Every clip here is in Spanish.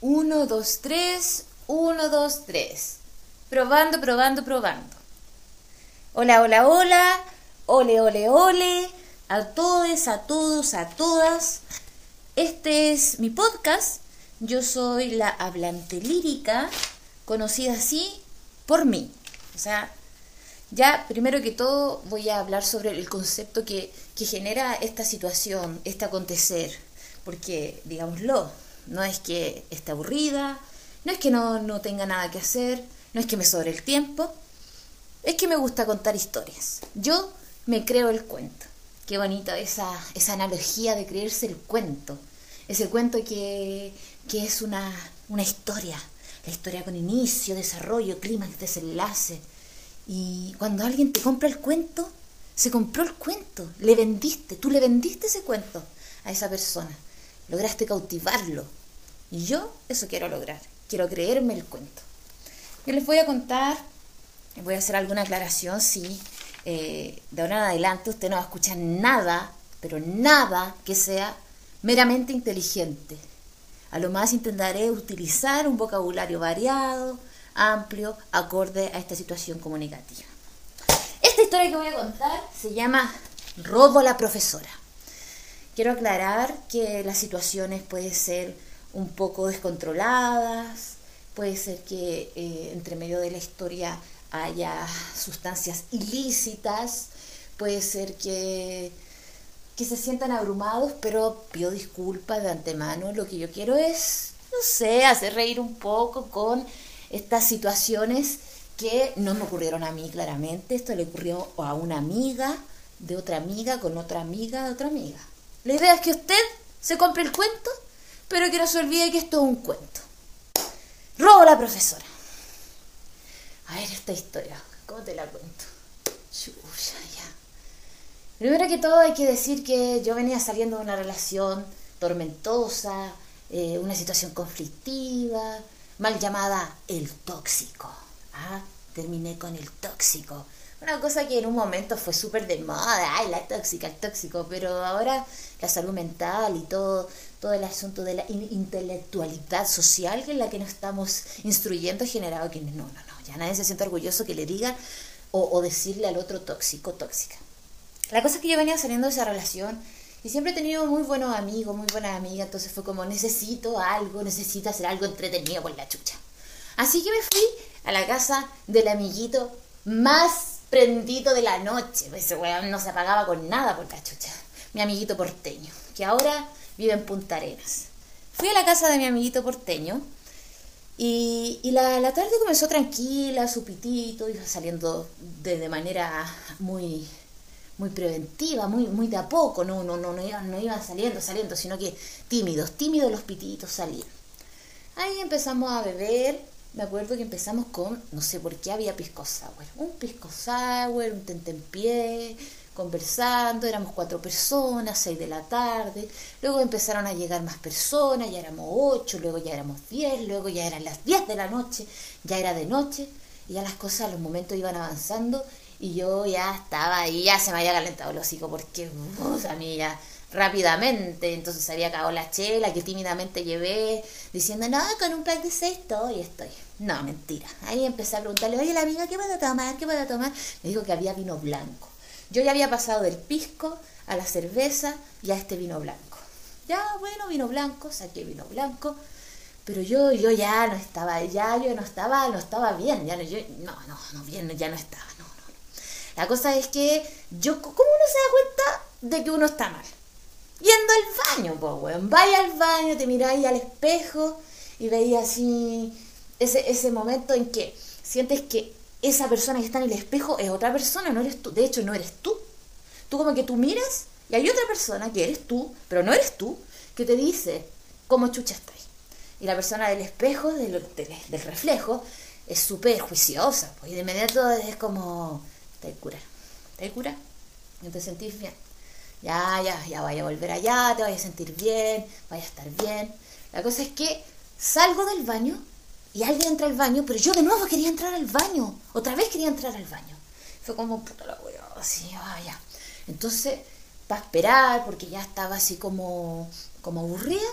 1, 2, 3, 1, 2, 3. Probando, probando, probando. Hola, hola, hola. Ole, ole, ole. A todos, a todos, a todas. Este es mi podcast. Yo soy la hablante lírica, conocida así por mí. O sea, ya primero que todo voy a hablar sobre el concepto que, que genera esta situación, este acontecer. Porque, digámoslo, no es que esté aburrida, no es que no, no tenga nada que hacer, no es que me sobre el tiempo, es que me gusta contar historias. Yo me creo el cuento. Qué bonita esa, esa analogía de creerse el cuento. Ese cuento que, que es una, una historia. La historia con inicio, desarrollo, clímax, desenlace. Y cuando alguien te compra el cuento, se compró el cuento. Le vendiste, tú le vendiste ese cuento a esa persona. Lograste cautivarlo, yo eso quiero lograr, quiero creerme el cuento. Yo les voy a contar, voy a hacer alguna aclaración, sí, eh, de ahora en adelante usted no va a escuchar nada, pero nada que sea meramente inteligente. A lo más intentaré utilizar un vocabulario variado, amplio, acorde a esta situación comunicativa. Esta historia que voy a contar se llama Robo a la profesora. Quiero aclarar que las situaciones pueden ser un poco descontroladas, puede ser que eh, entre medio de la historia haya sustancias ilícitas, puede ser que, que se sientan abrumados, pero pido disculpas de antemano, lo que yo quiero es, no sé, hacer reír un poco con estas situaciones que no me ocurrieron a mí claramente, esto le ocurrió a una amiga, de otra amiga, con otra amiga, de otra amiga. La idea es que usted se compre el cuento pero que no se olvide que esto es un cuento. Robo la profesora. A ver esta historia, ¿cómo te la cuento? Chuya, ya. Primero que todo hay que decir que yo venía saliendo de una relación tormentosa, eh, una situación conflictiva, mal llamada el tóxico. ¿ah? Terminé con el tóxico. Una cosa que en un momento fue súper de moda, ay, la tóxica, el tóxico, pero ahora la salud mental y todo, todo el asunto de la intelectualidad social en la que nos estamos instruyendo ha generado que no, no, no, ya nadie se siente orgulloso que le digan o, decirle al otro tóxico, tóxica. La cosa es que yo venía saliendo de esa relación y siempre he tenido muy buenos amigos, muy buenas amigas, entonces fue como necesito algo, necesito hacer algo entretenido con la chucha. Así que me fui a la casa del amiguito más prendido de la noche. Ese weón no se apagaba con nada por la chucha. Mi amiguito porteño, que ahora vive en Punta Arenas. Fui a la casa de mi amiguito porteño y, la, tarde comenzó tranquila, su pitito, iba saliendo de, manera muy muy preventiva, muy, muy de a poco, no, no, no, no, no iban saliendo, saliendo, sino que tímidos, tímidos los pititos salían. Ahí empezamos a beber, me acuerdo que empezamos con, no sé por qué había pisco sour, un pisco sour, un tentempié, conversando, éramos cuatro personas, seis de la tarde, luego empezaron a llegar más personas, ya éramos ocho, luego ya éramos diez, luego ya eran las diez de la noche, ya era de noche, y ya las cosas, los momentos iban avanzando, y yo ya estaba ahí, ya se me había calentado el hocico, porque a mí ya rápidamente, entonces había acabado la chela que tímidamente llevé, diciendo, no, con un pack de seis estoy, estoy. No, mentira. Ahí empecé a preguntarle, oye, la amiga, ¿qué a tomar? ¿Qué a tomar? Me dijo que había vino blanco. Yo ya había pasado del pisco a la cerveza y a este vino blanco. Ya, bueno, vino blanco, saqué vino blanco, pero yo, yo ya no estaba, ya yo no estaba, no estaba bien, ya no, no, no, no, bien, ya no estaba, no, no. La cosa es que yo, ¿cómo uno se da cuenta de que uno está mal? Yendo al baño, pues, weón. Vaya al baño, te miráis al espejo y veías así ese, ese momento en que sientes que esa persona que está en el espejo es otra persona, no eres tú. De hecho, no eres tú. Tú como que tú miras y hay otra persona que eres tú, pero no eres tú, que te dice cómo chucha estás. Y la persona del espejo, del, del, reflejo, es súper juiciosa. Pues, y de inmediato es como, te cura, te cura, y te sentís bien ya, ya, ya vaya a volver allá, te vaya a sentir bien, vaya a estar bien. La cosa es que salgo del baño y alguien entra al baño, pero yo de nuevo quería entrar al baño, otra vez quería entrar al baño. Fue como, puta la así, vaya. Entonces, para esperar, porque ya estaba así como, como aburrida,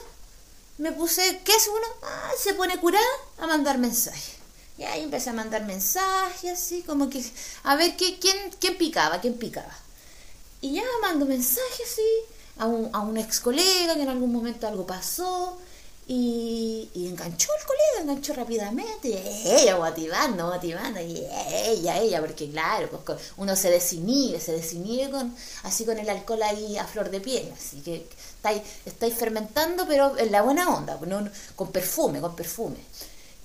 me puse, ¿qué es uno? Ah, se pone curada a mandar mensajes. Y ahí empecé a mandar mensajes, así como que, a ver ¿qué, quién, quién picaba, quién picaba. Y ya mando mensajes, sí, a un, a un ex colega que en algún momento algo pasó. Y, y, enganchó el colega, enganchó rápidamente, y ella motivando, motivando, y ella, ella, porque claro, pues uno se desinhibe, se desinhibe con, así con el alcohol ahí a flor de piel, así que estáis, estáis fermentando, pero en la buena onda, pues con perfume, con perfume.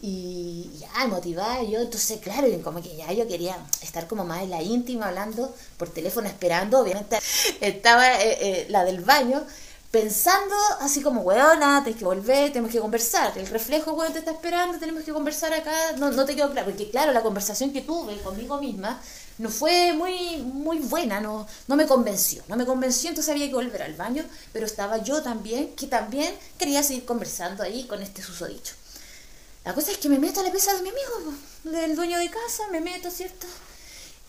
Y ya, motivada yo, entonces claro, como que ya yo quería estar como más en la íntima, hablando por teléfono, esperando, obviamente estaba eh, eh, la del baño, pensando así como, weona, tienes que volver, tenemos que conversar. El reflejo, weón, te está esperando, tenemos que conversar acá. No, no te quedó claro, porque claro, la conversación que tuve conmigo misma no fue muy, muy buena, no, no me convenció. No me convenció, entonces había que volver al baño, pero estaba yo también, que también quería seguir conversando ahí con este susodicho. La cosa es que me meto a la pieza de mi amigo, del dueño de casa, me meto, ¿cierto?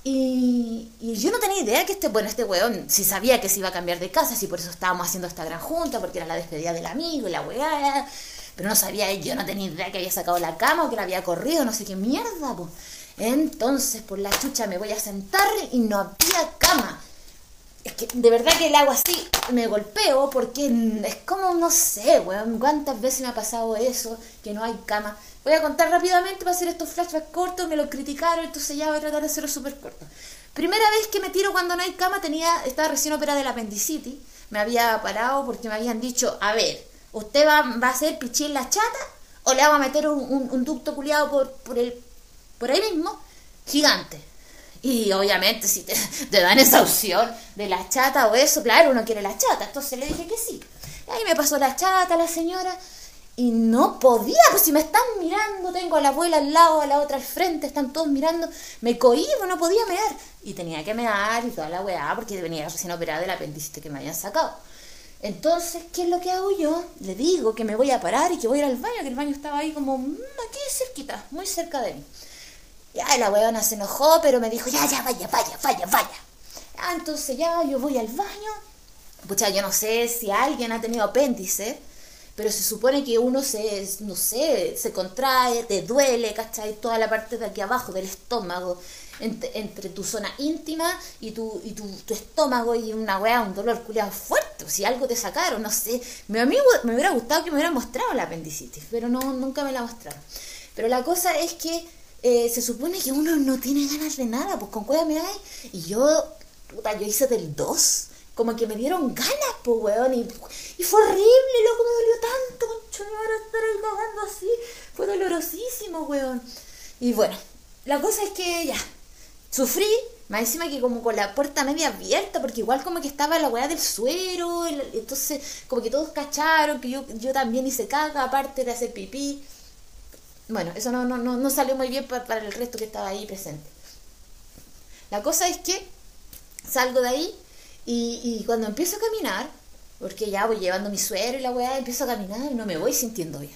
Y, yo no tenía idea que este, bueno, este weón, si sabía que se iba a cambiar de casa, si por eso estábamos haciendo esta gran junta, porque era la despedida del amigo y la weá, pero no sabía, yo no tenía idea que había sacado la cama o que la había corrido, no sé qué mierda, pues. Entonces, por la chucha, me voy a sentar y no había cama. Es que de verdad que el agua así me golpeo porque es como, no sé, weón, cuántas veces me ha pasado eso, que no hay cama. Voy a contar rápidamente para hacer estos flashbacks cortos, me lo criticaron, entonces ya voy a tratar de hacerlo súper corto. Primera vez que me tiro cuando no hay cama, tenía, estaba recién operada del apendicitis, me había parado porque me habían dicho, a ver, ¿usted va, va a hacer pichí en la chata o le vamos a meter un, ducto culiado por, por, el, por ahí mismo? Gigante. Y obviamente si te, dan esa opción de la chata o eso, claro, uno quiere la chata, entonces le dije que sí. Ahí me pasó la chata, la señora, y no podía, pues si me están mirando, tengo a la abuela al lado, a la otra al frente, están todos mirando, me cohibo, no podía mear. Y tenía que mear y toda la weá, porque venía recién operada del apendicitis que me habían sacado. Entonces, ¿qué es lo que hago yo? Le digo que me voy a parar y que voy a ir al baño, que el baño estaba ahí como mm, aquí cerquita, muy cerca de mí. Ya la weona se enojó, pero me dijo, ya, ya, vaya, vaya, vaya, vaya. Ah, entonces ya yo voy al baño. Pucha, yo no sé si alguien ha tenido apéndice pero se supone que uno se, no sé, se contrae, te duele, ¿cachai? Toda la parte de aquí abajo del estómago, entre, tu zona íntima y tu, y tu, estómago y una weá, un dolor culiado fuerte, si algo te sacaron, no sé. Mi amigo me hubiera gustado que me hubiera mostrado la apendicitis, pero no, nunca me la mostraron. Pero la cosa es que eh, se supone que uno no tiene ganas de nada, pues con cueva me hay, y yo, puta, yo hice del 2 como que me dieron ganas, pues, weón, y, fue horrible, loco, me dolió tanto, concho, ahora estar ahí así, fue dolorosísimo, weón. Y bueno, la cosa es que ya, sufrí, más encima que como con la puerta media abierta, porque igual como que estaba la weá del suero, entonces como que todos cacharon que yo, yo también hice caga, aparte de hacer pipí. Bueno, eso no, no, no, salió muy bien para el resto que estaba ahí presente. La cosa es que salgo de ahí y, cuando empiezo a caminar, porque ya voy llevando mi suero y la weá, empiezo a caminar y no me voy sintiendo bien.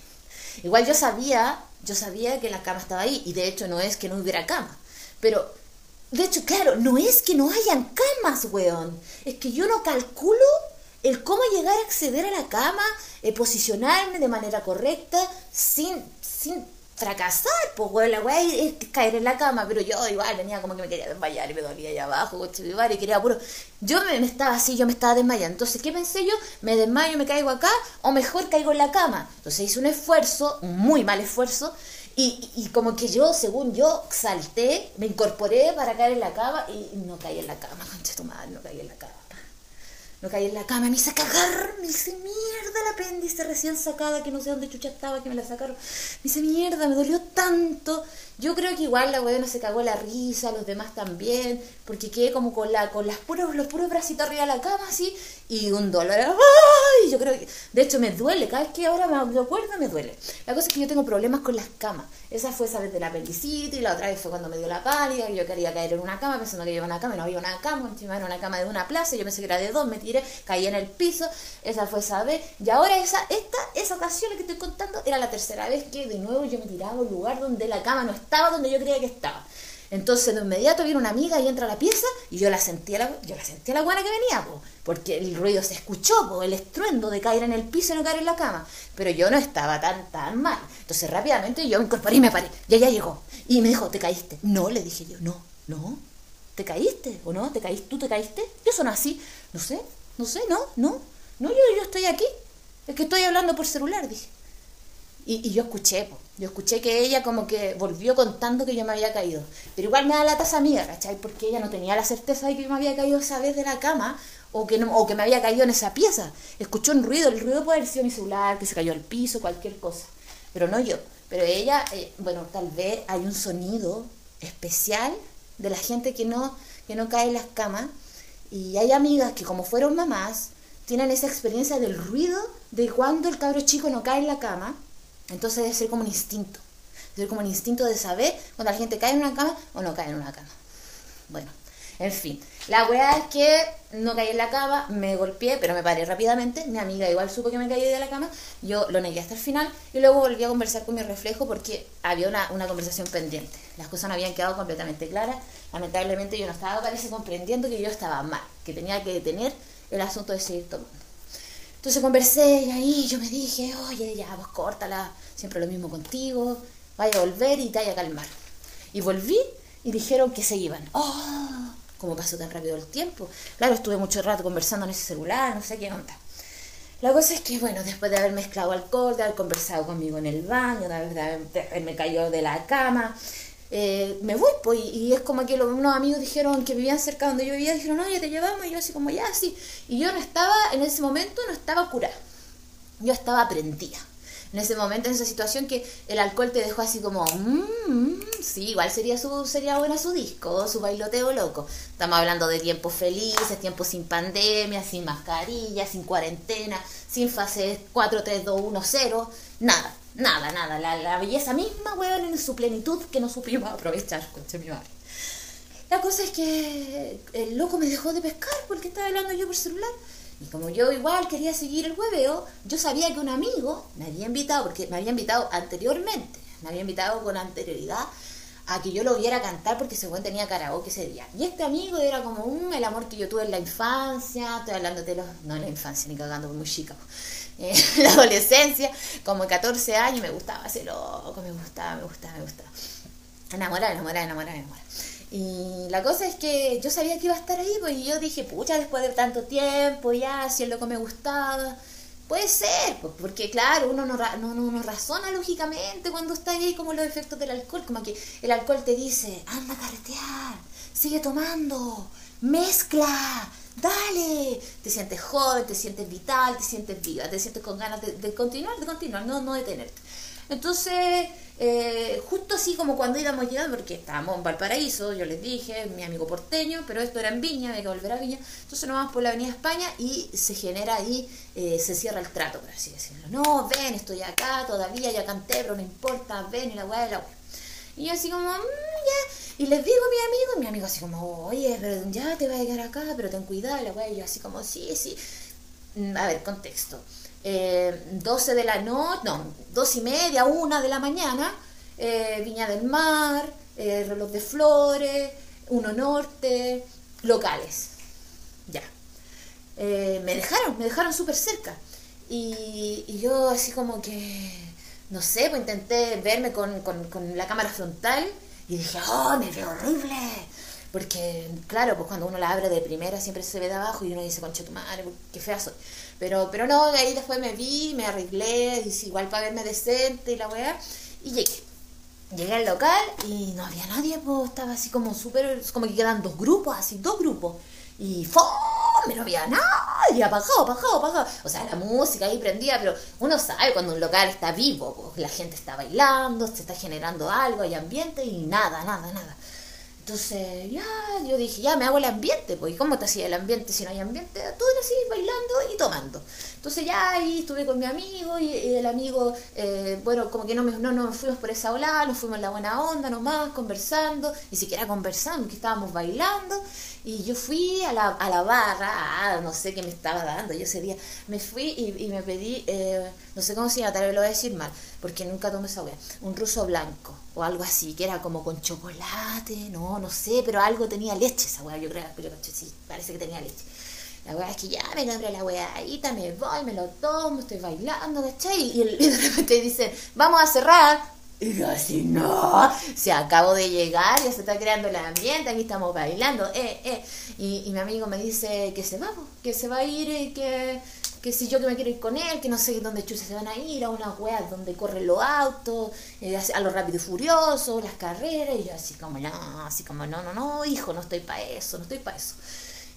Igual yo sabía, yo sabía que la cama estaba ahí, y de hecho no es que no hubiera cama, pero de hecho, claro, no es que no hayan camas, weón, es que yo no calculo el cómo llegar a acceder a la cama, eh, posicionarme de manera correcta, sin, sin fracasar, pues, weón, la weá es caer en la cama, pero yo igual venía como que me quería desmayar y me dolía allá abajo, y quería puro. Yo me, estaba así, yo me estaba desmayando. Entonces, ¿qué pensé yo? Me desmayo, me caigo acá, o mejor caigo en la cama. Entonces hice un esfuerzo, un muy mal esfuerzo, y, y, como que yo, según yo, salté, me incorporé para caer en la cama y no caí en la cama, concha tu madre, no caí en la cama. No caí en la cama, me hice cagar, me hice mierda el apéndice recién sacada, que no sé dónde chucha estaba, que me la sacaron. Me hice mierda, me dolió tanto. Yo creo que igual la no se cagó la risa, los demás también, porque quedé como con la con las puros, los puros bracitos arriba de la cama así, y un dolor. ¡Ay! Yo creo que, de hecho, me duele, cada vez que ahora me acuerdo me duele. La cosa es que yo tengo problemas con las camas. Esa fue esa vez de la apendicitis, la otra vez fue cuando me dio la pálida, yo quería caer en una cama pensando que iba una cama y no había una cama, encima era una cama de una plaza, yo pensé que era de dos, me tiré, caí en el piso, esa fue esa vez, y ahora esa, esta, esa ocasión que estoy contando era la tercera vez que de nuevo yo me tiraba a un lugar donde la cama no estaba donde yo creía que estaba. Entonces de inmediato viene una amiga y entra a la pieza y yo la sentía la, yo la sentía la guana que venía, porque el ruido se escuchó, el estruendo de caer en el piso y no caer en la cama. Pero yo no estaba tan, tan mal. Entonces rápidamente yo me incorporé y me paré. Ya ya llegó. Y me dijo, ¿te caíste? No, le dije yo, no, no. ¿Te caíste o no? ¿Te caíste? ¿Tú te caíste? Yo son así. No sé, no sé, no, no. No, yo, yo estoy aquí. Es que estoy hablando por celular, dije. Y, yo escuché, yo escuché que ella como que volvió contando que yo me había caído. Pero igual me da la taza amiga, ¿cachai? Porque ella no tenía la certeza de que yo me había caído esa vez de la cama o que, no, o que me había caído en esa pieza. Escuchó un ruido, el ruido puede haber sido mi celular, que se cayó al piso, cualquier cosa. Pero no yo. Pero ella, eh, bueno, tal vez hay un sonido especial de la gente que no, que no cae en las camas. Y hay amigas que como fueron mamás, tienen esa experiencia del ruido de cuando el cabro chico no cae en la cama entonces debe ser como un instinto. Debe ser como un instinto de saber cuando la gente cae en una cama o no cae en una cama. Bueno, en fin. La weá es que no caí en la cama, me golpeé, pero me paré rápidamente. Mi amiga igual supo que me caí de la cama. Yo lo negué hasta el final y luego volví a conversar con mi reflejo porque había una, una conversación pendiente. Las cosas no habían quedado completamente claras. Lamentablemente yo no estaba, parece, comprendiendo que yo estaba mal, que tenía que detener el asunto de seguir tomando. Entonces conversé y ahí yo me dije, oye, ya, vos córtala, siempre lo mismo contigo, vaya a volver y te vaya a calmar. Y volví y dijeron que se iban. ¡Oh! ¿Cómo pasó tan rápido el tiempo? Claro, estuve mucho rato conversando en ese celular, no sé qué onda. La cosa es que, bueno, después de haber mezclado alcohol, de haber conversado conmigo en el baño, de haberme caído de la cama, eh, me voy, pues, y, es como que los, unos amigos dijeron que vivían cerca donde yo vivía, dijeron, oye, te llevamos, y yo así como, ya, sí. Y yo no estaba, en ese momento no estaba curada, yo estaba prendida. En ese momento, en esa situación que el alcohol te dejó así como, mmm, sí, igual sería, su, sería buena su disco, su bailoteo loco. Estamos hablando de tiempos felices, tiempos sin pandemia, sin mascarilla, sin cuarentena, sin fase 4, 3, 2, 1, 0, nada Nada, nada. La, belleza misma, weón, en su plenitud que no supimos aprovechar, conche mi madre. La cosa es que el loco me dejó de pescar porque estaba hablando yo por celular. Y como yo igual quería seguir el hueveo, yo sabía que un amigo me había invitado, porque me había invitado anteriormente, me había invitado con anterioridad a que yo lo viera cantar porque ese tenía karaoke ese día. Y este amigo era como un el amor que yo tuve en la infancia, estoy hablando de los, no en la infancia, ni cagando, muy chica eh, la adolescencia, como 14 años, me gustaba ese loco, me gustaba, me gustaba, me gustaba. Enamorar, enamorar, enamorar, enamorar. Y la cosa es que yo sabía que iba a estar ahí, pues, y yo dije, pucha, después de tanto tiempo, ya, si el loco me gustaba, puede ser, pues, porque claro, uno no, no, no, razona lógicamente cuando está ahí como los efectos del alcohol, como que el alcohol te dice, anda a carretear, sigue tomando, mezcla, dale, te sientes joven, te sientes vital, te sientes viva, te sientes con ganas de, continuar, de continuar, no, no detenerte. Entonces, eh, justo así como cuando íbamos llegando, porque estábamos en Valparaíso, yo les dije, mi amigo porteño, pero esto era en Viña, había que volver a Viña, entonces nos vamos por la Avenida España y se genera ahí, eh, se cierra el trato, por así decirlo. No, ven, estoy acá, todavía ya canté, pero no importa, ven y la weá de la weá. Y yo así como, mm, ya, y les digo a mi amigo, y mi amigo así como, oye, ya te va a llegar acá, pero ten cuidado, la weá. Y yo así como, sí, sí. Mm, a ver, contexto. Eh, 12 de la noche, no, dos y media, una de la mañana, eh, Viña del Mar, eh, reloj de flores, uno norte, locales. Ya. Eh, me dejaron, me dejaron súper cerca. Y, yo así como que, no sé, pues intenté verme con, con la cámara frontal y dije, oh, me veo horrible. Porque, claro, pues cuando uno la abre de primera siempre se ve de abajo y uno dice, concha tu madre, qué fea soy. Pero, pero no, ahí después me vi, me arreglé, hice igual para verme decente y la weá, y llegué. Llegué al local y no había nadie, pues estaba así como súper, como que quedan dos grupos, así, dos grupos. Y ¡fome! No había nadie, apagado, apagado, apagado. O sea, la música ahí prendía, pero uno sabe cuando un local está vivo, la gente está bailando, se está generando algo, hay ambiente y nada, nada, nada. Entonces, ya, yo dije, ya me hago el ambiente, pues, ¿y cómo te hacía el ambiente si no hay ambiente? Todo así, bailando y tomando. Entonces ya ahí estuve con mi amigo y, el amigo, eh, bueno, como que no, me, no fuimos por esa ola, nos fuimos en la buena onda nomás, conversando, ni siquiera conversando, que estábamos bailando. Y yo fui a la, a la barra, ah, no sé qué me estaba dando, yo ese día me fui y, me pedí, eh, no sé cómo se llama, tal vez lo voy a decir mal, porque nunca tomé esa wea, un ruso blanco o algo así, que era como con chocolate, no, no sé, pero algo tenía leche esa wea, yo creo, pero sí, parece que tenía leche. La wea es que ya me compré la weadita, me voy, me lo tomo, estoy bailando, ¿cachai? Y, y de repente dicen, vamos a cerrar, y yo así, no, se acabo de llegar, ya se está creando el ambiente, aquí estamos bailando, eh, eh. Y, mi amigo me dice que se va, que se va a ir y que, que si yo que me quiero ir con él, que no sé dónde chuches se van a ir, a una weas donde corren los autos, eh, a los rápidos y furiosos, las carreras, y yo así como, no, así como, no, no, no, hijo, no estoy para eso, no estoy para eso.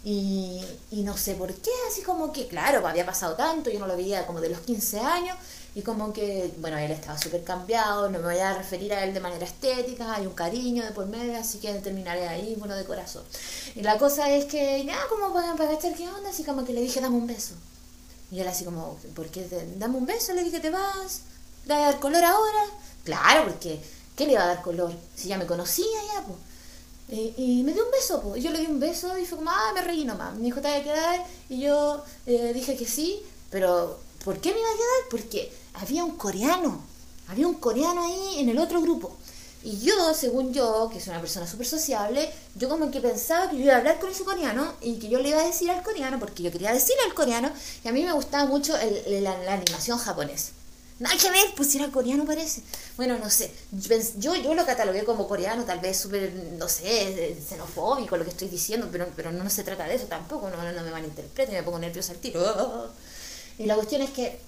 Y, y no sé por qué, así como que, claro, había pasado tanto, yo no lo veía como de los 15 años, y como que, bueno, él estaba súper cambiado, no me voy a referir a él de manera estética, hay un cariño de por medio, así que terminaré ahí, bueno, de corazón. Y la cosa es que, ya, como para, para cachar qué onda, así como que le dije, dame un beso. Y él así como, ¿por qué? dame un beso, le dije, ¿te vas? ¿Le a dar color ahora? Claro, porque, ¿qué le va a dar color? Si ya me conocía ya, pues. Y, me dio un beso, pues. Yo le di un beso y fue como, ah, me reí nomás. Me dijo, ¿te vas a quedar? Y yo eh, dije que sí, pero ¿por qué me iba a quedar? Porque había un coreano, había un coreano ahí en el otro grupo. Y yo, según yo, que soy una persona súper sociable, yo como que pensaba que yo iba a hablar con ese coreano y que yo le iba a decir al coreano, porque yo quería decirle al coreano, y a mí me gustaba mucho la, animación japonesa. Nada que ver, pues era coreano parece. Bueno, no sé. Yo, yo lo catalogué como coreano, tal vez súper, no sé, xenofóbico lo que estoy diciendo, pero, pero no, se trata de eso tampoco, no, no me malinterpreten, me pongo nerviosa al tiro. Y la cuestión es que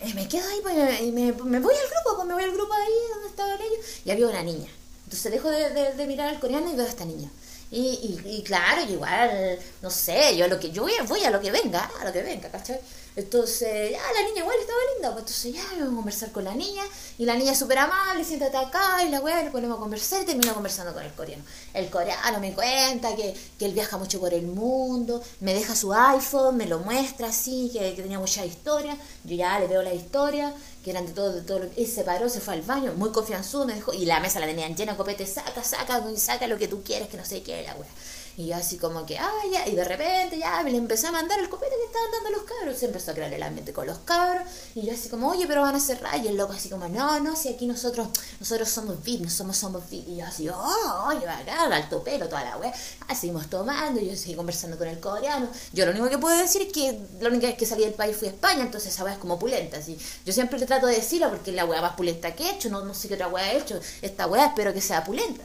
eh, me quedo ahí pues, y me, voy al grupo, pues me voy al grupo ahí donde estaban ellos y había una niña. Entonces dejo de, de, mirar al coreano y veo a esta niña. Y, y, y, claro, igual, no sé, yo lo que yo voy, voy a lo que venga, a lo que venga, ¿cachai? Entonces, ya la niña igual estaba linda, pues entonces ya voy a conversar con la niña, y la niña súper amable, siéntate acá, y la weá, le ponemos a conversar y termino conversando con el coreano. El coreano me cuenta que, que, él viaja mucho por el mundo, me deja su iPhone, me lo muestra así, que, tenía mucha historia, yo ya le veo la historia, que eran de todo, de todo, y se paró, se fue al baño, muy confianzudo, me dejó, y la mesa la tenían llena copete, saca, saca, saca lo que tú quieres, que no sé qué, la weá. Y yo así como que, ah, ya, y de repente ya me le empecé a mandar el copete que estaban dando los cabros. Se empezó a crear el ambiente con los cabros. Y yo así como, oye, pero van a cerrar. Y el loco así como, no, no, si aquí nosotros, nosotros somos VIP, no somos, somos VIP. Y yo así, oh, oye, bacán, alto pelo, toda la wea. Ah, seguimos tomando, yo seguí conversando con el coreano. Yo lo único que puedo decir es que la única vez que salí del país fui a España, entonces esa wea es como pulenta. Así. Yo siempre le trato de decirlo porque es la wea más pulenta que he hecho, no, no sé qué otra wea he hecho. Esta wea espero que sea pulenta.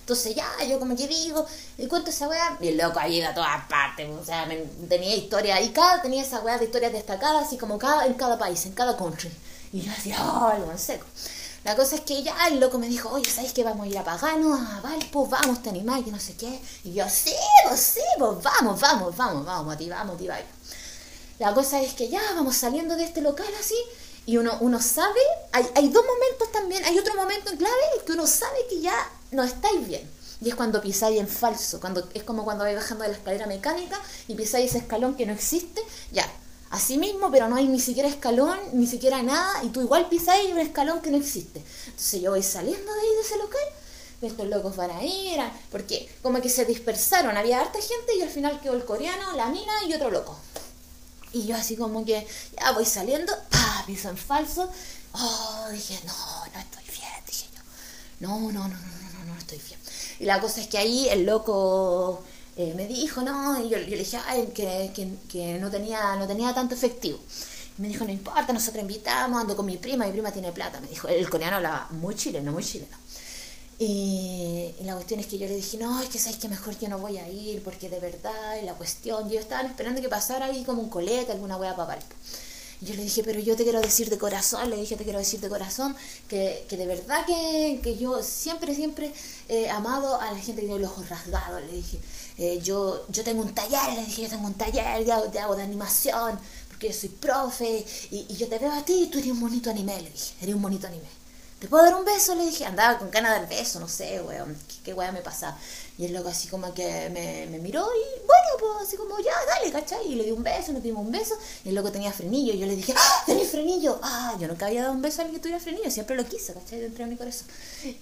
Entonces ya, yo como que digo, y cuento esa weá, y el loco ahí ido a todas partes, o sea, tenía historia, y cada tenía esa weá de historias destacadas, así como cada, en cada país, en cada country. Y yo decía, oh, algo en seco. La cosa es que ya el loco me dijo, oye, ¿sabes que vamos a ir a Pagano, a Valpo? Vamos, te animás, que no sé qué. Y yo, sí, pues sí, pues vamos, vamos, vamos, vamos, motivamos, motivamos. La cosa es que ya vamos saliendo de este local así, y uno, uno sabe, hay, hay dos momentos también, hay otro momento en clave que uno sabe que ya no estáis bien. Y es cuando pisáis en falso, cuando es como cuando vais bajando de la escalera mecánica y pisáis ese escalón que no existe, ya, así mismo, pero no hay ni siquiera escalón, ni siquiera nada, y tú igual pisáis un escalón que no existe. Entonces yo voy saliendo de ahí de ese local, estos locos van a ir, porque como que se dispersaron, había harta gente y al final quedó el coreano, la mina y otro loco. Y yo así como que ya voy saliendo, ¡pah! piso en falso, oh, dije, no, no estoy bien, dije yo, no, no, no, no y la cosa es que ahí el loco eh, me dijo, no, y yo, le dije, que, no, tenía, no tenía tanto efectivo. me dijo, no importa, nosotros invitamos, ando con mi prima, mi prima tiene plata. Me dijo, el coreano hablaba muy chileno, muy chileno. Y, la cuestión es que yo le dije, no, es que sabes que mejor yo no voy a ir, porque de verdad, y la cuestión, yo estaba esperando que pasara ahí como un coleta, alguna hueá para Valpo yo le dije, pero yo te quiero decir de corazón, le dije, te quiero decir de corazón, que, que de verdad que, que, yo siempre, siempre he amado a la gente que tiene los ojos rasgados. Le dije, eh, yo, yo tengo un taller, le dije, yo tengo un taller de, de, de animación, porque yo soy profe, y, y, yo te veo a ti, y tú eres un bonito anime, le dije, eres un bonito anime. ¿Te puedo dar un beso? Le dije, andaba con ganas de dar beso, no sé, weón, qué, qué weón me pasaba. Y el loco así como que me, me miró y bueno, pues así como ya, dale, ¿cachai? Y le di un beso, nos dimos un beso. Y el loco tenía frenillo. Y yo le dije, ¡ah! ¿Tenés frenillo? Ah, yo nunca había dado un beso a alguien que tuviera frenillo. Siempre lo quise, ¿cachai? Dentro de mi corazón.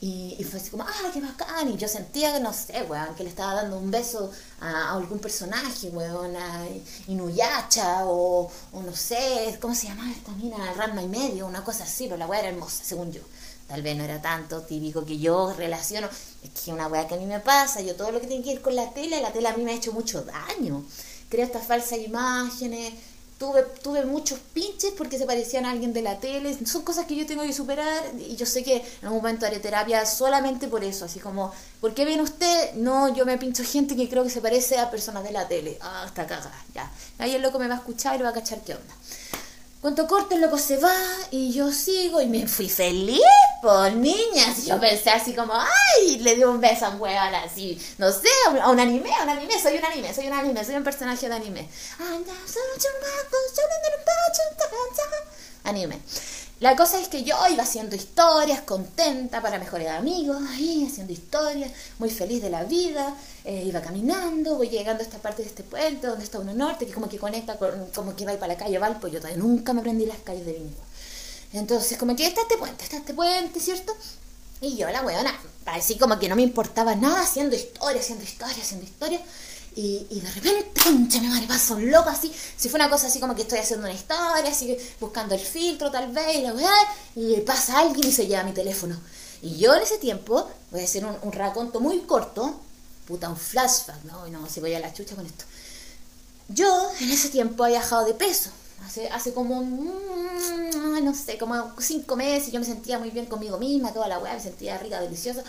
Y, fue así como, ¡ah, qué bacán! Y yo sentía que, no sé, weón, que le estaba dando un beso a, algún personaje, weón, a Inuyacha o, no sé, ¿cómo se llama esta mina? Ranma y medio, una cosa así, pero la weá era hermosa, según yo tal vez no era tanto típico que yo relaciono, es que una weá que a mí me pasa, yo todo lo que tiene que ir con la tele, la tele a mí me ha hecho mucho daño, creo estas falsas imágenes, tuve, tuve muchos pinches porque se parecían a alguien de la tele, son cosas que yo tengo que superar y yo sé que en algún momento haré terapia solamente por eso, así como, ¿por qué viene usted? No, yo me pincho gente que creo que se parece a personas de la tele, ah, está cagada, ya, ahí el loco me va a escuchar y va a cachar qué onda. Cuanto corto el loco se va y yo sigo y me fui feliz, por niñas. Y yo pensé así como, ay, le dio un beso a un huevón así, no sé, a un anime, a un anime, soy un anime, soy un anime, soy un personaje de anime. Anime. La cosa es que yo iba haciendo historias, contenta para mejores amigos, ahí haciendo historias, muy feliz de la vida, eh, iba caminando, voy llegando a esta parte de este puente donde está uno norte, que como que conecta con, como que va para la calle Valpo, yo todavía nunca me aprendí las calles de Viña. Entonces, como que está este puente, está este puente, ¿cierto? Y yo, la weona, así como que no me importaba nada, haciendo historia, haciendo historia, haciendo historia. Y, de repente, concha, mi madre pasó un loco así. Si fue una cosa así como que estoy haciendo una historia, así buscando el filtro tal vez, y la y pasa alguien y se lleva mi teléfono. Y yo en ese tiempo, voy a hacer un, un raconto muy corto, puta, un flashback, ¿no? No, se voy a la chucha con esto. Yo en ese tiempo había bajado de peso. Hace, como, mm, no sé, como cinco meses yo me sentía muy bien conmigo misma, toda la weá, me sentía rica, deliciosa.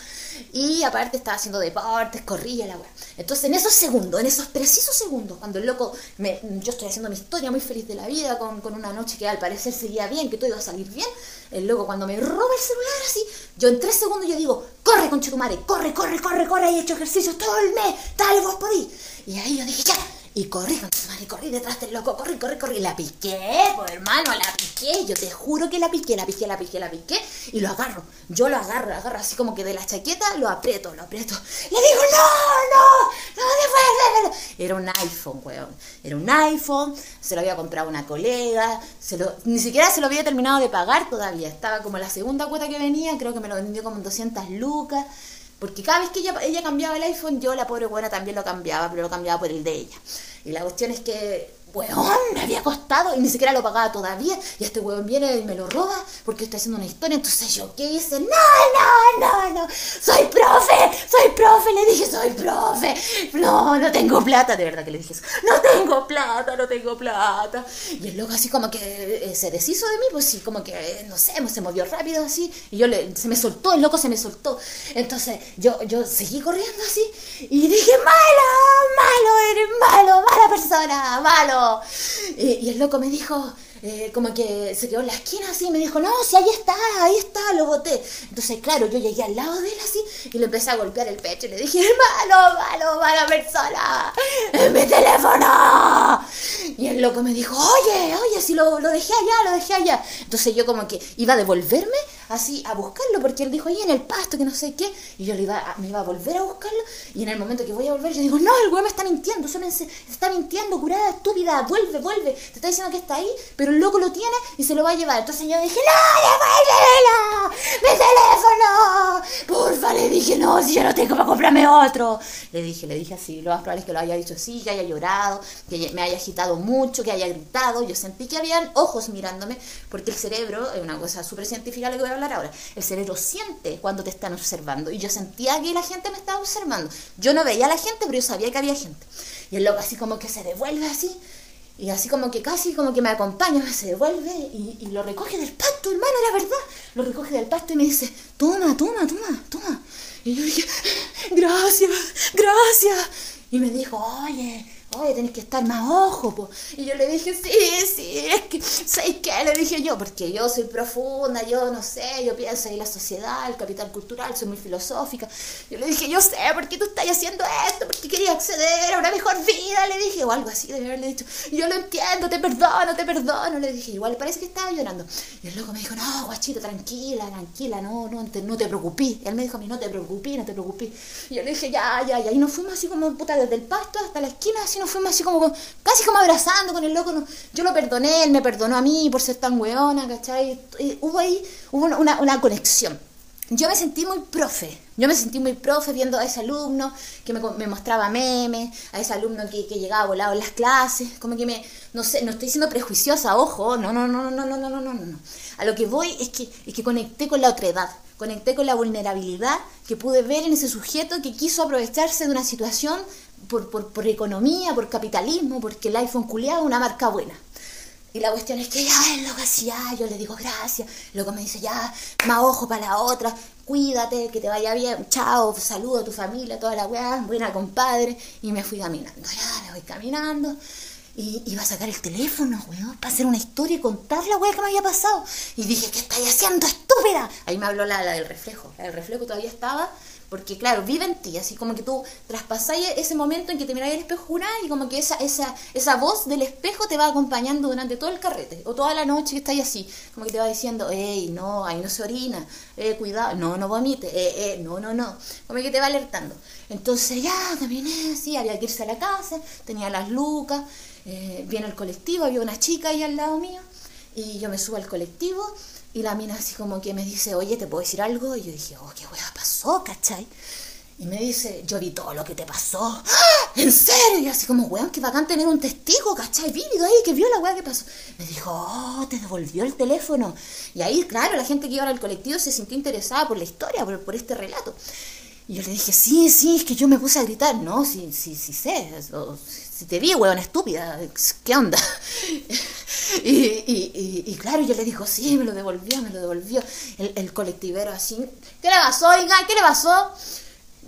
Y aparte estaba haciendo deportes, corría la weá. Entonces en esos segundos, en esos precisos segundos, cuando el loco, me, yo estoy haciendo mi historia muy feliz de la vida, con, con una noche que al parecer seguía bien, que todo iba a salir bien, el loco cuando me roba el celular así, yo en tres segundos yo digo, corre con Chetumare, corre, corre, corre, corre, he hecho ejercicio todo el mes, dale vos podí. Y ahí yo dije, ya, y corrí, madre, corrí detrás del loco, corrí, corrí, corrí. La piqué, pues hermano, la piqué. Yo te juro que la piqué, la piqué, la piqué, la piqué. Y lo agarro. Yo lo agarro, lo agarro así como que de la chaqueta, lo aprieto, lo aprieto. Le digo, no, no, no, después, Era un iPhone, weón. Era un iPhone, se lo había comprado una colega, se lo, ni siquiera se lo había terminado de pagar todavía. Estaba como la segunda cuota que venía, creo que me lo vendió como 200 lucas. Porque cada vez que ella cambiaba el iPhone, yo, la pobre buena, también lo cambiaba, pero lo cambiaba por el de ella. Y la cuestión es que weón, me había costado y ni siquiera lo pagaba todavía. Y este weón viene y me lo roba porque está haciendo una historia. Entonces yo, ¿qué hice? No, no, no, no, soy profe, soy profe. Le dije, soy profe. No, no tengo plata. De verdad que le dije. No tengo plata, no tengo plata. Y el loco así como que eh, se deshizo de mí, pues sí, como que, no sé, se movió rápido así. Y yo le, se me soltó, el loco se me soltó. Entonces yo, yo seguí corriendo así y dije, malo, malo, eres malo, mala persona, malo. Y, el loco me dijo, eh, como que se quedó en la esquina así y me dijo, no, si ahí está, ahí está, lo boté. Entonces, claro, yo llegué al lado de él así y le empecé a golpear el pecho y le dije, malo, malo, mala persona, en mi teléfono. Y el loco me dijo, oye, oye, si lo, lo dejé allá, lo dejé allá. Entonces yo como que iba a devolverme así a buscarlo porque él dijo, ahí en el pasto, que no sé qué. Y yo le iba me iba a volver a buscarlo y en el momento que voy a volver yo digo, no, el güey me está mintiendo, se está mintiendo, curada, estúpida, vuelve, vuelve. Te está diciendo que está ahí, pero el loco lo tiene y se lo va a llevar. Entonces yo dije, no, devuélvelo, mi teléfono. Porfa, le dije, no, si yo no tengo para comprarme otro. Le dije, le dije así, lo más probable es que lo haya dicho así, que haya llorado, que me haya agitado mucho, que haya gritado. Yo sentí que habían ojos mirándome, porque el cerebro, es una cosa súper científica lo que voy a hablar ahora, el cerebro siente cuando te están observando. Y yo sentía que la gente me estaba observando. Yo no veía a la gente, pero yo sabía que había gente. Y el loco así como que se devuelve así y así como que casi como que me acompaña, se devuelve y, lo recoge del pasto, hermano, la verdad. Lo recoge del pasto y me dice, toma, toma, toma, toma. Y yo dije, gracias, gracias. Y me dijo, oye, oye, tenés que estar más ojo, po. Y yo le dije, sí, sí, es que, ¿sabes qué? Le dije yo, porque yo soy profunda, yo no sé, yo pienso en la sociedad, el capital cultural, soy muy filosófica. Yo le dije, yo sé por qué tú estás haciendo esto, porque quería acceder a una mejor vida, le dije, o algo así, de haberle dicho, yo lo entiendo, te perdono, te perdono, le dije, igual parece que estaba llorando. Y el loco me dijo, no, guachito, tranquila, tranquila, no, no, te, no te preocupes. Él me dijo a mí, no te preocupes, no te preocupes. Y yo le dije, ya, ya, ya, y nos fuimos así como, puta, desde el pasto hasta la esquina, así nos fuimos así como, casi como abrazando con el loco. Yo lo perdoné, él me perdonó a mí por ser tan weona, ¿cachai? Y hubo ahí, hubo una, una conexión. Yo me sentí muy profe, yo me sentí muy profe viendo a ese alumno que me, me mostraba memes, a ese alumno que, que, llegaba volado en las clases, como que me, no sé, no estoy siendo prejuiciosa, ojo, no, no, no, no, no, no, no, no, no. A lo que voy es que, es que conecté con la otredad, conecté con la vulnerabilidad que pude ver en ese sujeto que quiso aprovecharse de una situación por, por, por economía, por capitalismo, porque el iPhone culiado es una marca buena. Y la cuestión es que ya el loco así, ya, yo le digo gracias. Loco me dice, ya, más ojo para la otra, cuídate, que te vaya bien, chao, saludo a tu familia, toda la weá, buena compadre. Y me fui caminando, ya, me voy caminando. Y iba a sacar el teléfono, weón, para hacer una historia y contar la weá que me había pasado. Y dije, ¿qué estáis haciendo, estúpida? Ahí me habló la, la del reflejo. La del reflejo todavía estaba porque claro, vive en ti, así como que tú traspasáis ese momento en que te miráis el espejo y como que esa, esa, esa voz del espejo te va acompañando durante todo el carrete, o toda la noche que estáis así, como que te va diciendo, hey, no, ahí no se orina, eh, cuidado, no, no vomite, eh, eh, no, no, no, como que te va alertando. Entonces ya caminé así, había que irse a la casa, tenía las lucas, eh, viene el colectivo, había una chica ahí al lado mío, y yo me subo al colectivo y la mina así como que me dice, oye, ¿te puedo decir algo? Y yo dije, oh, qué hueá pasó, ¿cachai? Y me dice, yo vi todo lo que te pasó. ¡Ah! ¿En serio? Y así como, weón, qué bacán tener un testigo, ¿cachai? Vívido ahí que vio la weá que pasó. Me dijo, oh, te devolvió el teléfono. Y ahí, claro, la gente que iba al colectivo se sintió interesada por la historia, por, este relato. Y yo le dije, sí, sí, es que yo me puse a gritar. No, sí, sí, sí sé. Si te vi, weón, estúpida. ¿Qué onda? y, y, y, claro, yo le digo, sí, me lo devolvió, me lo devolvió. El, el colectivero así, ¿qué le pasó, oiga? ¿Qué le pasó?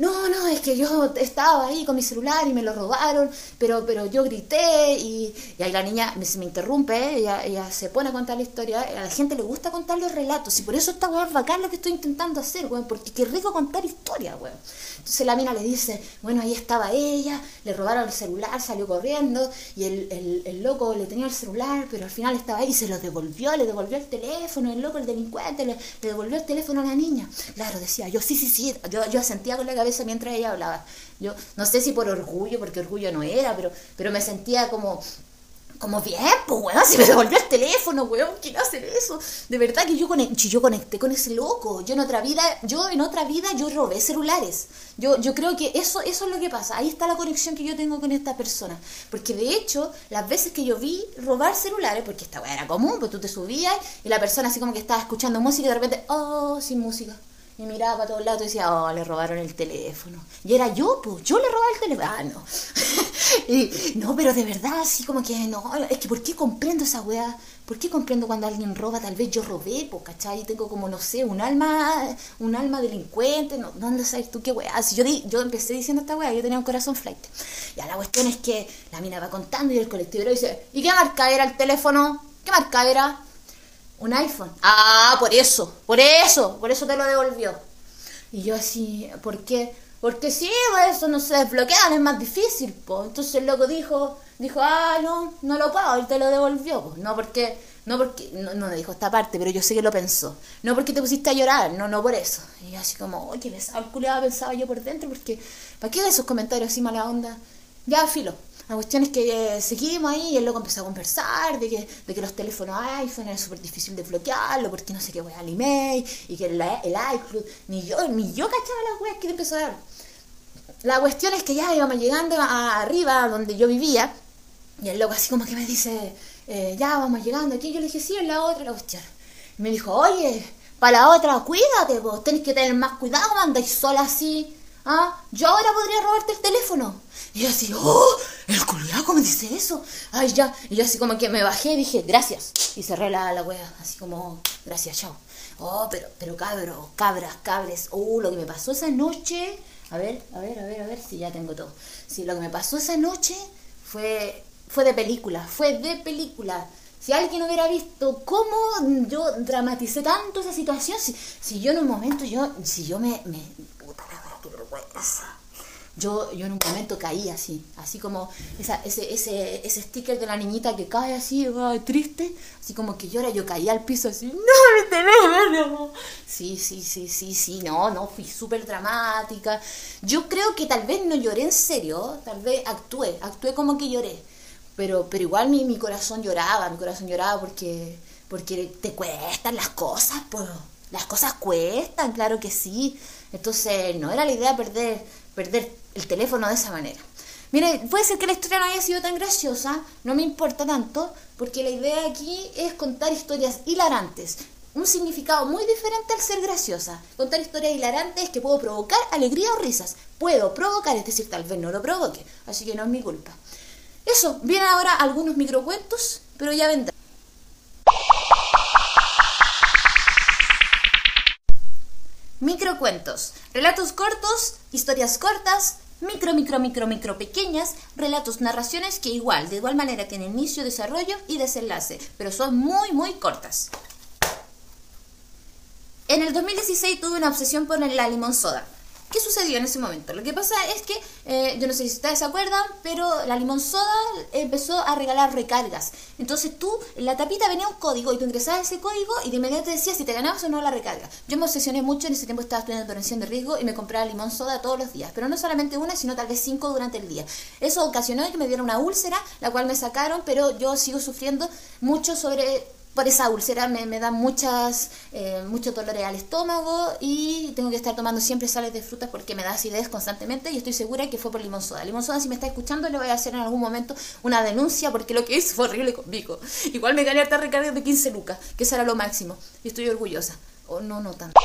No, no, es que yo estaba ahí con mi celular y me lo robaron, pero, pero yo grité y, y ahí la niña me, me interrumpe, ella, ella, se pone a contar la historia, a la gente le gusta contar los relatos y por eso está weón bacán lo que estoy intentando hacer, weón, porque qué rico contar historias, weón. Entonces la mina le dice, bueno, ahí estaba ella, le robaron el celular, salió corriendo y el, el, el loco le tenía el celular, pero al final estaba ahí y se lo devolvió, le devolvió el teléfono, el loco, el delincuente, le, le devolvió el teléfono a la niña. Claro, decía, yo sí, sí, sí, yo, yo sentía con la cabeza mientras ella hablaba. Yo no sé si por orgullo, porque orgullo no era, pero, pero me sentía como, como bien, pues weón, se me devolvió el teléfono, weón, ¿quién hace eso? De verdad que yo conecté, yo conecté con ese loco. Yo en otra vida, yo en otra vida yo robé celulares. Yo, yo creo que eso, eso es lo que pasa. Ahí está la conexión que yo tengo con esta persona. Porque de hecho, las veces que yo vi robar celulares, porque esta weá era común, pues tú te subías y la persona así como que estaba escuchando música y de repente, oh, sin música. Y miraba para todos lados y decía, oh, le robaron el teléfono. Y era yo, pues, yo le robaba el teléfono. Ah, y, no, pero de verdad, así como que no. Es que, ¿por qué comprendo esa weá? ¿Por qué comprendo cuando alguien roba? Tal vez yo robé, pues, ¿cachai? Tengo como, no sé, un alma, un alma delincuente. No, ¿Dónde sabes tú qué weá? Si yo, di, yo empecé diciendo esta weá, yo tenía un corazón flight. Ya la cuestión es que la mina va contando y el colectivo dice, ¿y qué marca era el teléfono? ¿Qué marca era? Un iPhone. Ah, por eso, por eso, por eso te lo devolvió. Y yo así, ¿por qué? Porque sí, pues, eso no se desbloquean, es más difícil, pues. Entonces el loco dijo, dijo, ah, no, no lo pago, y te lo devolvió, pues. No porque, no porque, no, no dijo esta parte, pero yo sé que lo pensó. No porque te pusiste a llorar, no, no por eso. Y así como, oye, pesado, culiado, pensaba yo por dentro, porque, ¿para qué de esos comentarios así mala onda? Ya, filo. La cuestión es que eh, seguimos ahí y el loco empezó a conversar de que, de que los teléfonos iPhone era súper difícil de bloquearlo porque no sé qué voy al email y que el, el iCloud, ni yo, ni yo cachaba las weas que le empezó a dar. La cuestión es que ya íbamos llegando arriba donde yo vivía y el loco así como que me dice, eh, ya vamos llegando aquí. Yo le dije, sí, en la otra la cuestión. Y me dijo, oye, para la otra, cuídate, vos tenés que tener más cuidado, andáis sola así. ¿Ah? Yo ahora podría robarte el teléfono. Y yo así, ¡oh! El culiado, ¿cómo dice eso? Ay, ya. Y yo así como que me bajé y dije, gracias. Y cerré la, la wea, así como, gracias, chao. Oh, pero, pero cabros, cabras, cabres. Oh, lo que me pasó esa noche. A ver, a ver, a ver, a ver si ya tengo todo. Sí, lo que me pasó esa noche fue, fue de película, fue de película. Si alguien hubiera visto cómo yo dramaticé tanto esa situación, si, si yo en un momento, yo, si yo me, me vergüenza yo, yo en un momento caí así, así como esa, ese, ese, ese sticker de la niñita que cae así, triste, así como que llora, yo caí al piso así, no me tenés, Sí, sí, sí, sí, sí, no, no, fui súper dramática. Yo creo que tal vez no lloré en serio, tal vez actué, actué como que lloré, pero, pero igual mi, mi corazón lloraba, mi corazón lloraba porque, porque te cuestan las cosas, pues, las cosas cuestan, claro que sí. Entonces, no era la idea perder, perder el teléfono de esa manera. Mire, puede ser que la historia no haya sido tan graciosa, no me importa tanto, porque la idea aquí es contar historias hilarantes. Un significado muy diferente al ser graciosa. Contar historias hilarantes es que puedo provocar alegría o risas. Puedo provocar, es decir, tal vez no lo provoque. Así que no es mi culpa. Eso, vienen ahora algunos microcuentos, pero ya vendrán. Microcuentos. Relatos cortos, historias cortas, micro, micro, micro, micro pequeñas, relatos, narraciones que igual, de igual manera tienen inicio, desarrollo y desenlace, pero son muy, muy cortas. En el 2016 tuve una obsesión por la limón soda. ¿Qué sucedió en ese momento? Lo que pasa es que, eh, yo no sé si ustedes se acuerdan, pero la Limón Soda empezó a regalar recargas. Entonces tú, en la tapita venía un código y tú ingresabas ese código y de inmediato te decía si te ganabas o no la recarga. Yo me obsesioné mucho, en ese tiempo estaba estudiando prevención de riesgo y me compraba Limón Soda todos los días. Pero no solamente una, sino tal vez cinco durante el día. Eso ocasionó que me diera una úlcera, la cual me sacaron, pero yo sigo sufriendo mucho sobre por esa úlcera me, me da muchas, eh, mucho dolor al estómago y tengo que estar tomando siempre sales de frutas porque me da acidez constantemente y estoy segura que fue por limón soda. Limón soda, si me está escuchando, le voy a hacer en algún momento una denuncia porque lo que hizo fue horrible conmigo. Igual me gané harta recarga de 15 lucas, que eso era lo máximo. Y estoy orgullosa. O no, no tanto.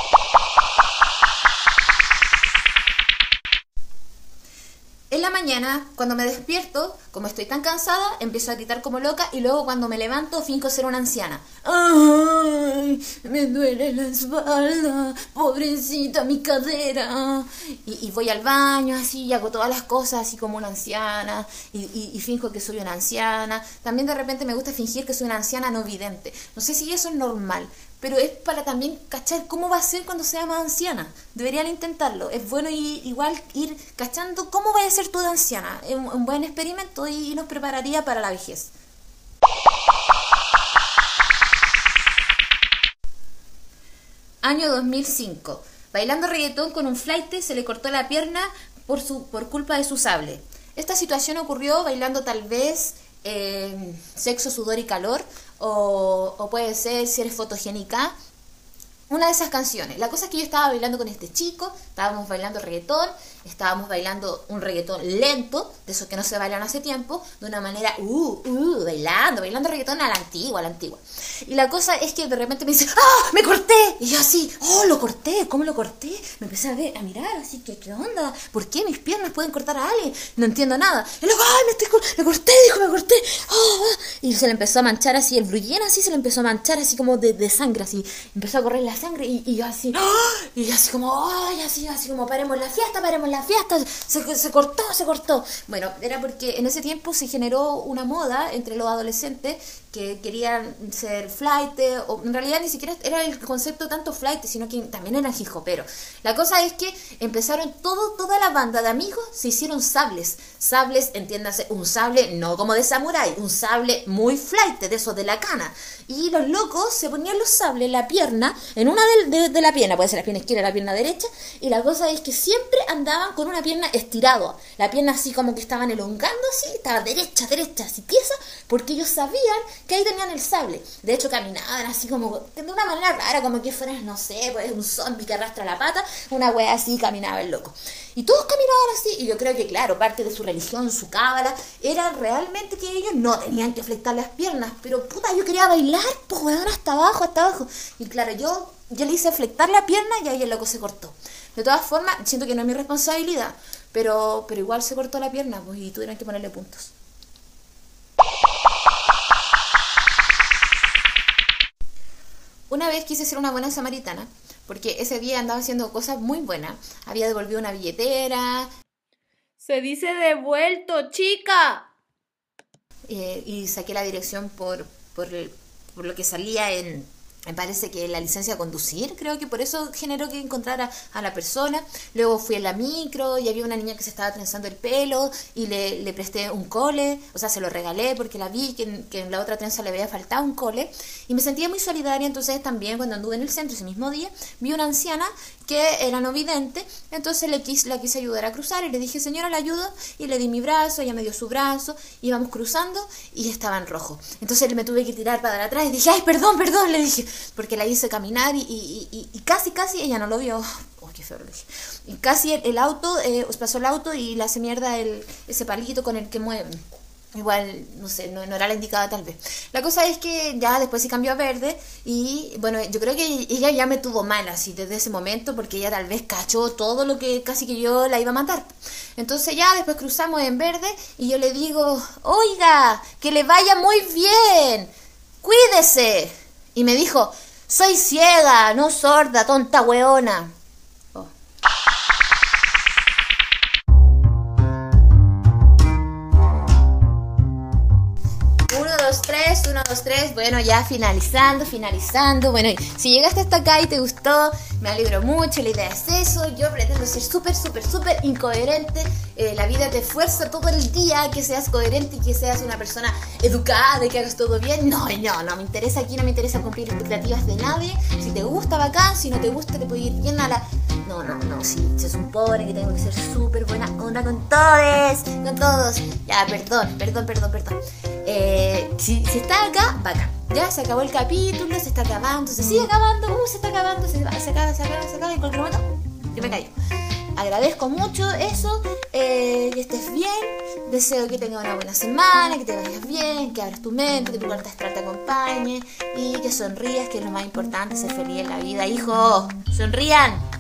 En la mañana, cuando me despierto, como estoy tan cansada, empiezo a gritar como loca y luego cuando me levanto finco ser una anciana. ¡Ay! Me duele la espalda, pobrecita mi cadera. Y, voy al baño así y hago todas las cosas así como una anciana y, y, finjo que soy una anciana. También de repente me gusta fingir que soy una anciana no vidente. No sé si eso es normal, pero es para también cachar cómo va a ser cuando sea más anciana. Deberían intentarlo. Es bueno igual ir cachando cómo va a ser tú de anciana. Es un, buen experimento y nos prepararía para la vejez. Año 2005. Bailando reggaetón con un flight se le cortó la pierna por, su, por culpa de su sable. Esta situación ocurrió bailando tal vez eh, sexo, sudor y calor o, puede ser si eres fotogénica, una de esas canciones. La cosa es que yo estaba bailando con este chico, estábamos bailando reggaetón, estábamos bailando un reggaetón lento, de esos que no se bailan hace tiempo, de una manera, uh, uh, bailando, bailando reggaetón a la antigua, a la antigua. Y la cosa es que de repente me dice, ¡ah! ¡Me corté! Y yo así, ¡oh! Lo corté, ¿cómo lo corté? Me empecé a ver, a mirar, así que, ¿qué onda? ¿Por qué mis piernas pueden cortar a alguien? No entiendo nada. Y luego, ¡ay! Me, estoy, corté, dijo, me corté. ¡Oh! Y se le empezó a manchar así, el brullén así se le empezó a manchar así como de, de sangre, así. Empezó a correr la sangre y, así, ¡oh! Y así como, ¡ay! Así, así como, paremos la fiesta, paremos la fiesta, se, se cortó, se cortó. Bueno, era porque en ese tiempo se generó una moda entre los adolescentes que querían ser flight, o en realidad ni siquiera era el concepto tanto flight, sino que también eran pero La cosa es que empezaron todo, toda la banda de amigos, se hicieron sables. Sables, entiéndase, un sable no como de samurái, un sable muy flight, de esos de la cana. Y los locos se ponían los sables en la pierna, en una de, de, la pierna, puede ser la pierna izquierda o la pierna derecha, y la cosa es que siempre andaban con una pierna estirada, la pierna así como que estaban elongando así, estaba derecha, derecha, así pieza, porque ellos sabían que ahí tenían el sable. De hecho, caminaban así como de una manera rara, como que fueran, no sé, pues un zombie que arrastra la pata, una wea así caminaba el loco. Y todos caminaban así, y yo creo que, claro, parte de su religión, su cábala, era realmente que ellos no tenían que flectar las piernas, pero puta, yo quería bailar, pues weón, hasta abajo, hasta abajo. Y claro, yo, yo le hice flectar la pierna y ahí el loco se cortó. De todas formas, siento que no es mi responsabilidad, pero, pero igual se cortó la pierna, pues, y tuvieron que ponerle puntos. Una vez quise ser una buena samaritana, porque ese día andaba haciendo cosas muy buenas. Había devolvido una billetera. Se dice devuelto, chica. eh, y saqué la dirección por, por, por lo que salía en, me parece que la licencia de conducir, creo que por eso generó que encontrara a la persona. Luego fui a la micro y había una niña que se estaba trenzando el pelo y le, le presté un cole, o sea, se lo regalé porque la vi que, que, en la otra trenza le había faltado un cole y me sentía muy solidaria. Entonces también cuando anduve en el centro ese mismo día, vi una anciana que era no vidente, entonces le quise, la quise ayudar a cruzar y le dije, señora, la ayudo y le di mi brazo, ella me dio su brazo, íbamos cruzando y estaba rojo. Entonces me tuve que tirar para atrás y dije, ay, perdón, perdón, le dije, porque la hice caminar y, y, casi, casi ella no lo vio. Oh, qué feo Y casi el, auto, eh, pasó el auto y le hace mierda el, ese palito con el que mueven. Igual, no sé, no, era la indicada tal vez. La cosa es que ya después se cambió a verde y bueno, yo creo que ella ya me tuvo mal así desde ese momento porque ella tal vez cachó todo lo que casi que yo la iba a matar. Entonces ya después cruzamos en verde y yo le digo, oiga, que le vaya muy bien, cuídese. Y me dijo, soy ciega, no sorda, tonta weona. 1, 2, 3. Bueno, ya finalizando, finalizando. Bueno, si llegaste hasta acá y te gustó, me alegro mucho. La idea es eso. Yo pretendo ser súper, súper, súper incoherente. Eh, la vida te fuerza todo el día que seas coherente y que seas una persona educada y que hagas todo bien. No, no, no me interesa aquí, no me interesa cumplir expectativas de nadie. Si te gusta, bacán. Si no te gusta, te puede ir bien a la. No, no, no. Si, si es un pobre que tengo que ser súper buena onda con todos, con todos. Ya, perdón, perdón, perdón, perdón. Eh, si, si está acá, bacán. Ya se acabó el capítulo, se está acabando, se sigue acabando, uh, se está acabando, se, se acaba, se acaba, se acaba, en cualquier momento yo me callo. Agradezco mucho eso, eh, que estés bien, deseo que tengas una buena semana, que te vayas bien, que abras tu mente, que tu carta astral te acompañe y que sonrías, que es lo más importante, ser feliz en la vida. Hijo, sonrían.